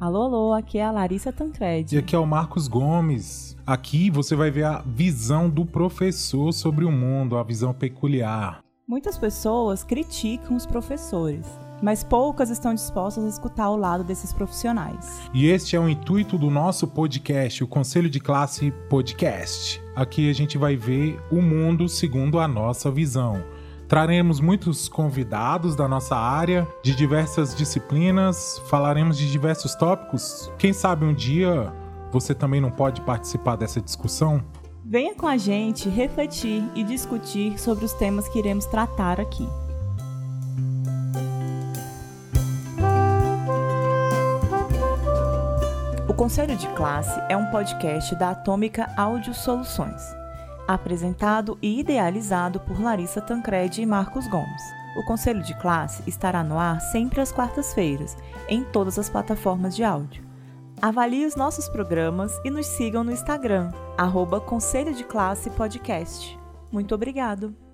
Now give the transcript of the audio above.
Alô, alô, aqui é a Larissa Tancredi. E aqui é o Marcos Gomes. Aqui você vai ver a visão do professor sobre o mundo, a visão peculiar. Muitas pessoas criticam os professores, mas poucas estão dispostas a escutar o lado desses profissionais. E este é o intuito do nosso podcast, o Conselho de Classe Podcast. Aqui a gente vai ver o mundo segundo a nossa visão. Traremos muitos convidados da nossa área, de diversas disciplinas, falaremos de diversos tópicos. Quem sabe um dia você também não pode participar dessa discussão? Venha com a gente refletir e discutir sobre os temas que iremos tratar aqui. O Conselho de Classe é um podcast da Atômica Áudio Soluções apresentado e idealizado por Larissa Tancredi e Marcos Gomes. O Conselho de Classe estará no ar sempre às quartas-feiras, em todas as plataformas de áudio. Avalie os nossos programas e nos sigam no Instagram, arroba Conselho de Classe Podcast. Muito obrigado!